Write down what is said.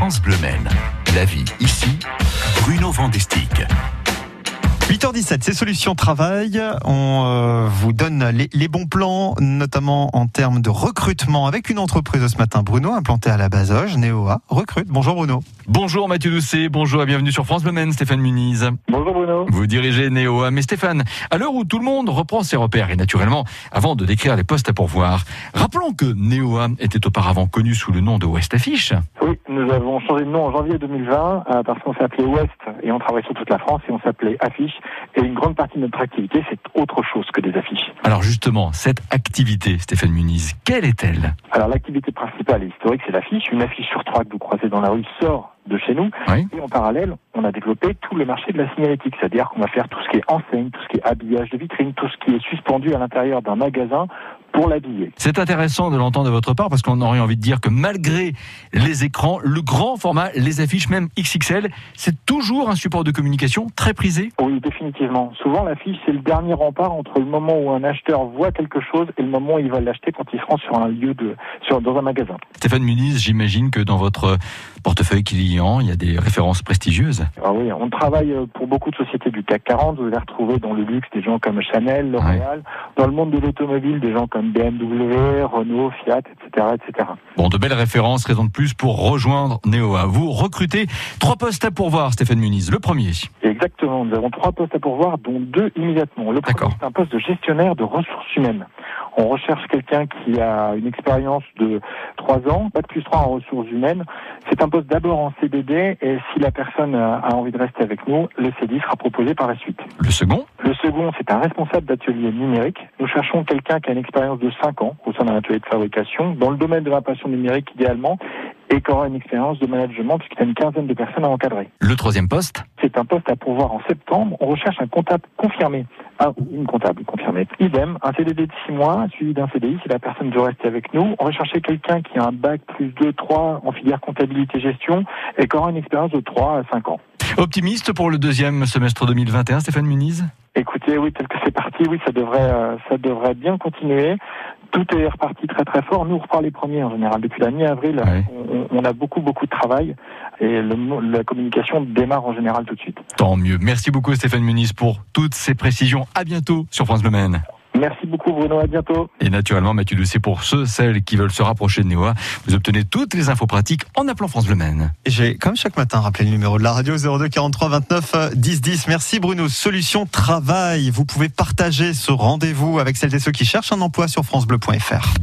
France Bleu. La vie ici, Bruno Vandestick. 8h17, c'est Solutions Travail. On euh, vous donne les, les, bons plans, notamment en termes de recrutement avec une entreprise ce matin, Bruno, implantée à la Bazoge, Neoa, recrute. Bonjour Bruno. Bonjour Mathieu Doucet, bonjour et bienvenue sur France Bleu Stéphane Muniz. Bonjour Bruno. Vous dirigez Neoa, mais Stéphane, à l'heure où tout le monde reprend ses repères et naturellement, avant de décrire les postes à pourvoir, rappelons que Neoa était auparavant connu sous le nom de West Affiche. Oui, nous avons changé de nom en janvier 2020 euh, parce qu'on s'appelait West et on travaillait sur toute la France et on s'appelait Affiche. Et une grande partie de notre activité, c'est autre chose que des affiches. Alors justement, cette activité, Stéphane Muniz, quelle est-elle? Alors l'activité principale et historique, c'est l'affiche. Une affiche sur trois que vous croisez dans la rue sort de chez nous. Oui. Et en parallèle, on a développé tout le marché de la signalétique, c'est-à-dire qu'on va faire tout ce qui est enseigne, tout ce qui est habillage de vitrine, tout ce qui est suspendu à l'intérieur d'un magasin pour l'habiller. C'est intéressant de l'entendre de votre part parce qu'on aurait envie de dire que malgré les écrans, le grand format, les affiches même XXL, c'est toujours un support de communication très prisé. Oui, définitivement. Souvent, l'affiche, c'est le dernier rempart entre le moment où un acheteur voit quelque chose et le moment où il va l'acheter quand il se rend sur un lieu de, sur, dans un magasin. Stéphane Muniz, j'imagine que dans votre portefeuille client, il y a des références prestigieuses. Ah oui, on travaille pour beaucoup de sociétés du CAC 40. Vous allez retrouver dans le luxe des gens comme Chanel, L'Oréal. Dans le monde de l'automobile, des gens comme BMW, Renault, Fiat, etc., etc. Bon, de belles références, raison de plus pour rejoindre Neoa. Vous recrutez trois postes à pourvoir, Stéphane Muniz. Le premier. Exactement. Nous avons trois postes à pourvoir, dont deux immédiatement. Le premier, c'est un poste de gestionnaire de ressources humaines. On recherche quelqu'un qui a une expérience de trois ans, pas de plus trois en ressources humaines. C'est un poste d'abord en CDD et si la personne a envie de rester avec nous, le CDI sera proposé par la suite. Le second? Le second, c'est un responsable d'atelier numérique. Nous cherchons quelqu'un qui a une expérience de cinq ans au sein d'un atelier de fabrication dans le domaine de l'impression numérique idéalement et qui aura une expérience de management puisqu'il y a une quinzaine de personnes à encadrer. Le troisième poste? C'est un poste à pourvoir en septembre. On recherche un comptable confirmé. Un, une comptable confirmée. Idem, un CDD de 6 mois suivi d'un CDI si la personne veut rester avec nous. On recherchait quelqu'un qui a un bac plus 2, 3 en filière comptabilité gestion et qui aura une expérience de 3 à 5 ans. Optimiste pour le deuxième semestre 2021, Stéphane Muniz? Écoutez, oui, tel que c'est parti, oui, ça devrait, euh, ça devrait bien continuer. Tout est reparti très très fort. Nous, on repart les premiers en général. Depuis la mi-avril, Ouais. on, on a beaucoup beaucoup de travail et le, la communication démarre en général tout de suite. Tant mieux. Merci beaucoup Stéphane Muniz pour toutes ces précisions. À bientôt sur France Bleu Maine. Merci beaucoup Bruno, à bientôt. Et naturellement, Mathieu Doucet, pour ceux, celles qui veulent se rapprocher de Neoa, vous obtenez toutes les infos pratiques en appelant France Bleu Maine. J'ai, comme chaque matin, rappelé le numéro de la radio 02 43 29 10 10. Merci Bruno. Solution Travail. Vous pouvez partager ce rendez-vous avec celles et ceux qui cherchent un emploi sur FranceBleu.fr.